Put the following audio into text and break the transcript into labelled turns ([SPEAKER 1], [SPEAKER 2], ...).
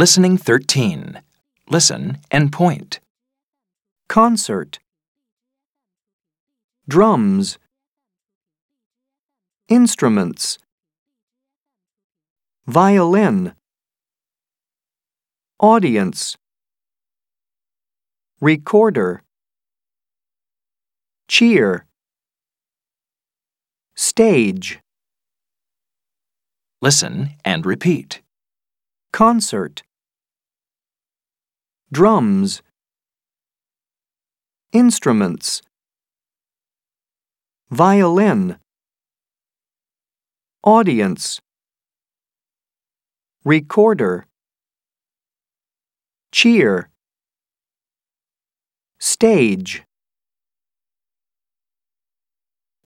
[SPEAKER 1] Listening 13. Listen and point.
[SPEAKER 2] concert, drums, instruments, violin, audience, recorder, cheer, stage,
[SPEAKER 1] Listen and repeat.
[SPEAKER 2] concert, drums, instruments, violin, audience, recorder, cheer, stage.